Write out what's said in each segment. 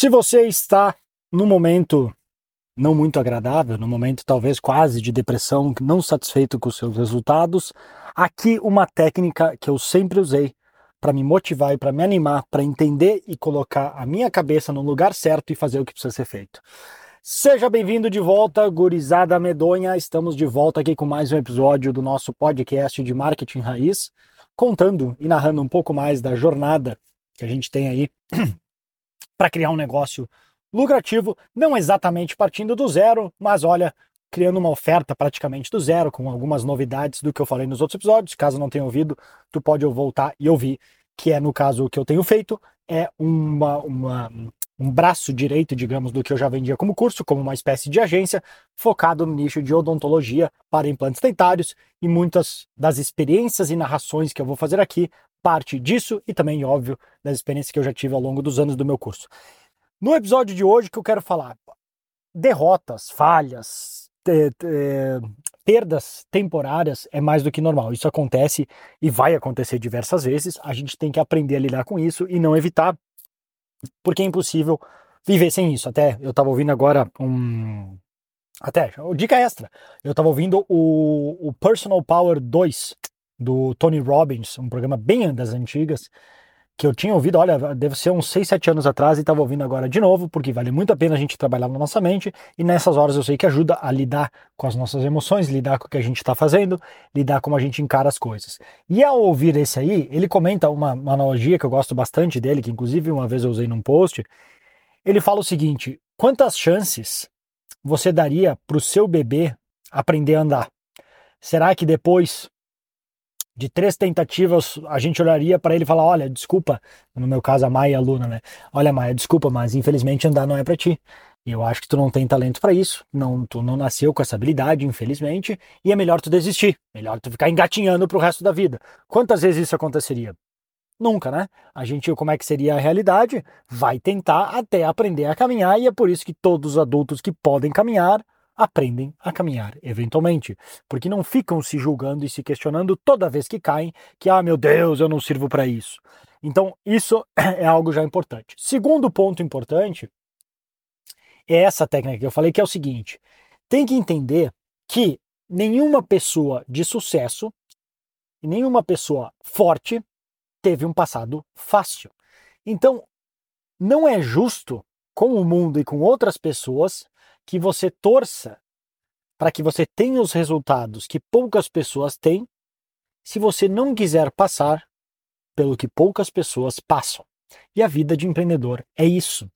Se você está num momento não muito agradável, num momento talvez quase de depressão, não satisfeito com os seus resultados, aqui uma técnica que eu sempre usei para me motivar e para me animar, para entender e colocar a minha cabeça no lugar certo e fazer o que precisa ser feito. Seja bem-vindo de volta, gurizada medonha. Estamos de volta aqui com mais um episódio do nosso podcast de marketing raiz, contando e narrando um pouco mais da jornada que a gente tem aí para criar um negócio lucrativo, não exatamente partindo do zero, mas olha, criando uma oferta praticamente do zero, com algumas novidades do que eu falei nos outros episódios. Caso não tenha ouvido, tu pode voltar e ouvir, que é no caso o que eu tenho feito, é uma, uma, um braço direito, digamos, do que eu já vendia como curso, como uma espécie de agência, focado no nicho de odontologia para implantes dentários, e muitas das experiências e narrações que eu vou fazer aqui parte disso e também, óbvio, das experiências que eu já tive ao longo dos anos do meu curso. No episódio de hoje que eu quero falar derrotas, falhas, perdas temporárias é mais do que normal. Isso acontece e vai acontecer diversas vezes. A gente tem que aprender a lidar com isso e não evitar, porque é impossível viver sem isso. Até eu estava ouvindo agora um. Até, dica extra. Eu estava ouvindo o, o Personal Power 2 do Tony Robbins, um programa bem das antigas, que eu tinha ouvido, olha, deve ser uns 6, 7 anos atrás e estava ouvindo agora de novo, porque vale muito a pena a gente trabalhar na nossa mente e nessas horas eu sei que ajuda a lidar com as nossas emoções, lidar com o que a gente está fazendo, lidar como a gente encara as coisas. E ao ouvir esse aí, ele comenta uma, uma analogia que eu gosto bastante dele, que inclusive uma vez eu usei num post. Ele fala o seguinte: quantas chances você daria para o seu bebê aprender a andar? Será que depois de três tentativas, a gente olharia para ele e falar: Olha, desculpa, no meu caso a Maia, a aluna, né? Olha, Maia, desculpa, mas infelizmente andar não é para ti. E eu acho que tu não tem talento para isso, não, tu não nasceu com essa habilidade, infelizmente, e é melhor tu desistir, melhor tu ficar engatinhando pro resto da vida. Quantas vezes isso aconteceria? Nunca, né? A gente, como é que seria a realidade? Vai tentar até aprender a caminhar, e é por isso que todos os adultos que podem caminhar aprendem a caminhar eventualmente, porque não ficam se julgando e se questionando toda vez que caem que, ah, meu Deus, eu não sirvo para isso. Então, isso é algo já importante. Segundo ponto importante é essa técnica que eu falei, que é o seguinte: tem que entender que nenhuma pessoa de sucesso e nenhuma pessoa forte teve um passado fácil. Então, não é justo com o mundo e com outras pessoas que você torça para que você tenha os resultados que poucas pessoas têm, se você não quiser passar pelo que poucas pessoas passam. E a vida de empreendedor é isso.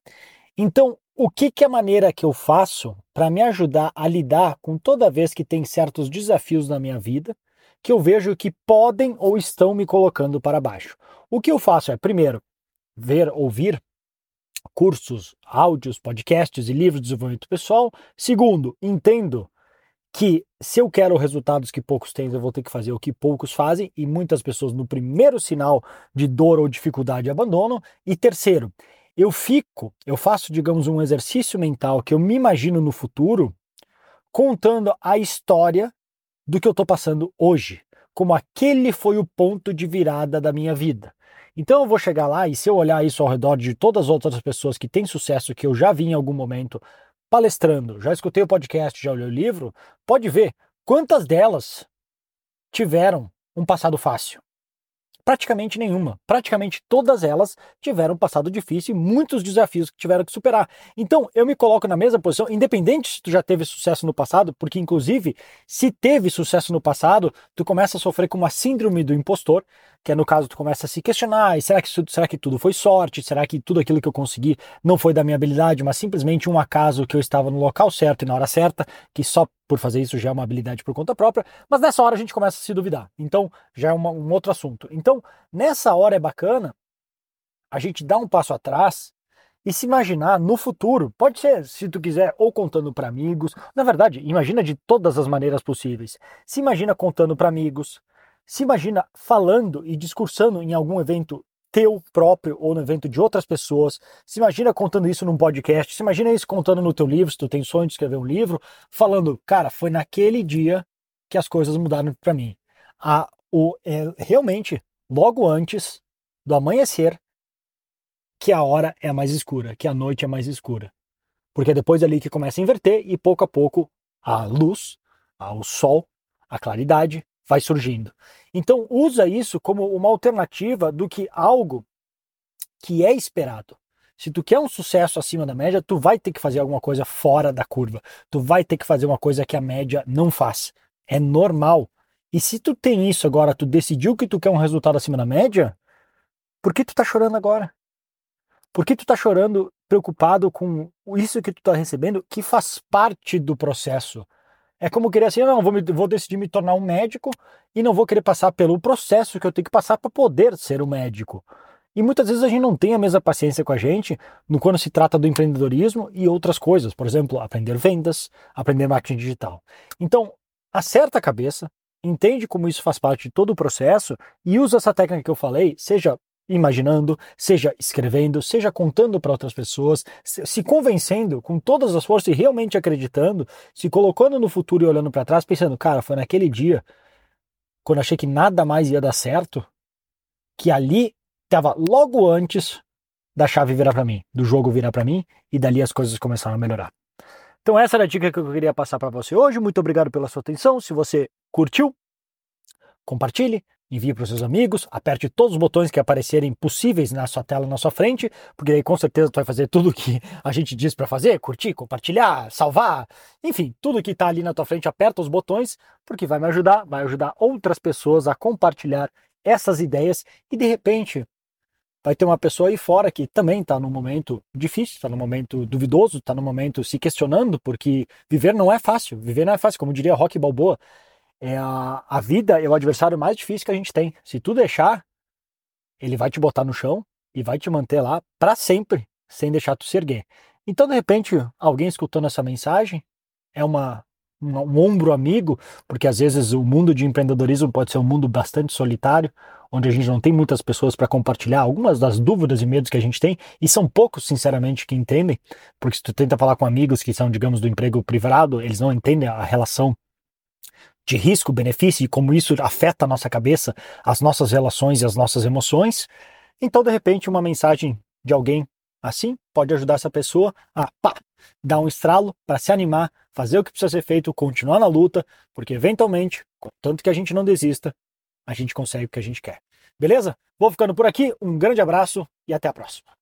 Então, o que, que é a maneira que eu faço para me ajudar a lidar com toda vez que tem certos desafios na minha vida que eu vejo que podem ou estão me colocando para baixo? O que eu faço é, primeiro, ver, ouvir cursos, áudios, podcasts e livros de desenvolvimento pessoal. Segundo, entendo que se eu quero resultados que poucos têm, eu vou ter que fazer o que poucos fazem e muitas pessoas no primeiro sinal de dor ou dificuldade abandonam. E terceiro, eu fico, eu faço, digamos, um exercício mental que eu me imagino no futuro contando a história do que eu estou passando hoje, como aquele foi o ponto de virada da minha vida. Então eu vou chegar lá e se eu olhar isso ao redor de todas as outras pessoas que têm sucesso que eu já vi em algum momento palestrando, já escutei o podcast, já olhei o livro, pode ver quantas delas tiveram um passado fácil. Praticamente nenhuma. Praticamente todas elas tiveram um passado difícil e muitos desafios que tiveram que superar. Então, eu me coloco na mesma posição, independente se tu já teve sucesso no passado, porque inclusive, se teve sucesso no passado, tu começa a sofrer com uma síndrome do impostor, que é no caso tu começa a se questionar, será que, será que tudo foi sorte? Será que tudo aquilo que eu consegui não foi da minha habilidade, mas simplesmente um acaso que eu estava no local certo e na hora certa, que só por fazer isso já é uma habilidade por conta própria, mas nessa hora a gente começa a se duvidar. Então, já é uma, um outro assunto. Então, nessa hora é bacana a gente dar um passo atrás e se imaginar no futuro. Pode ser, se tu quiser, ou contando para amigos. Na verdade, imagina de todas as maneiras possíveis. Se imagina contando para amigos, se imagina falando e discursando em algum evento teu próprio ou no evento de outras pessoas. Se imagina contando isso num podcast, se imagina isso contando no teu livro, se tu tem sonho de escrever um livro, falando, cara, foi naquele dia que as coisas mudaram para mim. A, o, é, realmente, logo antes do amanhecer, que a hora é mais escura, que a noite é mais escura. Porque é depois ali que começa a inverter e pouco a pouco a luz, o sol, a claridade vai surgindo. Então usa isso como uma alternativa do que algo que é esperado. Se tu quer um sucesso acima da média, tu vai ter que fazer alguma coisa fora da curva. Tu vai ter que fazer uma coisa que a média não faz. É normal. E se tu tem isso agora, tu decidiu que tu quer um resultado acima da média, por que tu tá chorando agora? Por que tu tá chorando preocupado com isso que tu tá recebendo, que faz parte do processo? É como querer assim, não, vou, me, vou decidir me tornar um médico e não vou querer passar pelo processo que eu tenho que passar para poder ser um médico. E muitas vezes a gente não tem a mesma paciência com a gente no quando se trata do empreendedorismo e outras coisas, por exemplo, aprender vendas, aprender marketing digital. Então, acerta a cabeça, entende como isso faz parte de todo o processo e usa essa técnica que eu falei, seja imaginando, seja escrevendo, seja contando para outras pessoas, se convencendo com todas as forças e realmente acreditando, se colocando no futuro e olhando para trás, pensando, cara, foi naquele dia, quando achei que nada mais ia dar certo, que ali estava logo antes da chave virar para mim, do jogo virar para mim e dali as coisas começaram a melhorar. Então essa era a dica que eu queria passar para você hoje. Muito obrigado pela sua atenção. Se você curtiu, compartilhe, envie para os seus amigos, aperte todos os botões que aparecerem possíveis na sua tela, na sua frente, porque aí com certeza tu vai fazer tudo o que a gente diz para fazer, curtir, compartilhar, salvar, enfim, tudo que está ali na tua frente, aperta os botões, porque vai me ajudar, vai ajudar outras pessoas a compartilhar essas ideias e de repente vai ter uma pessoa aí fora que também está num momento difícil, está num momento duvidoso, está num momento se questionando, porque viver não é fácil. Viver não é fácil, como diria Rock Balboa. É a, a vida é o adversário mais difícil que a gente tem. Se tu deixar, ele vai te botar no chão e vai te manter lá para sempre, sem deixar tu se erguer. Então, de repente, alguém escutando essa mensagem é uma um, um ombro amigo, porque às vezes o mundo de empreendedorismo pode ser um mundo bastante solitário, onde a gente não tem muitas pessoas para compartilhar algumas das dúvidas e medos que a gente tem, e são poucos, sinceramente, que entendem, porque se tu tenta falar com amigos que são, digamos, do emprego privado, eles não entendem a relação de risco, benefício e como isso afeta a nossa cabeça, as nossas relações e as nossas emoções. Então, de repente, uma mensagem de alguém assim pode ajudar essa pessoa a pá, dar um estralo para se animar, fazer o que precisa ser feito, continuar na luta, porque eventualmente, contanto que a gente não desista, a gente consegue o que a gente quer. Beleza? Vou ficando por aqui, um grande abraço e até a próxima.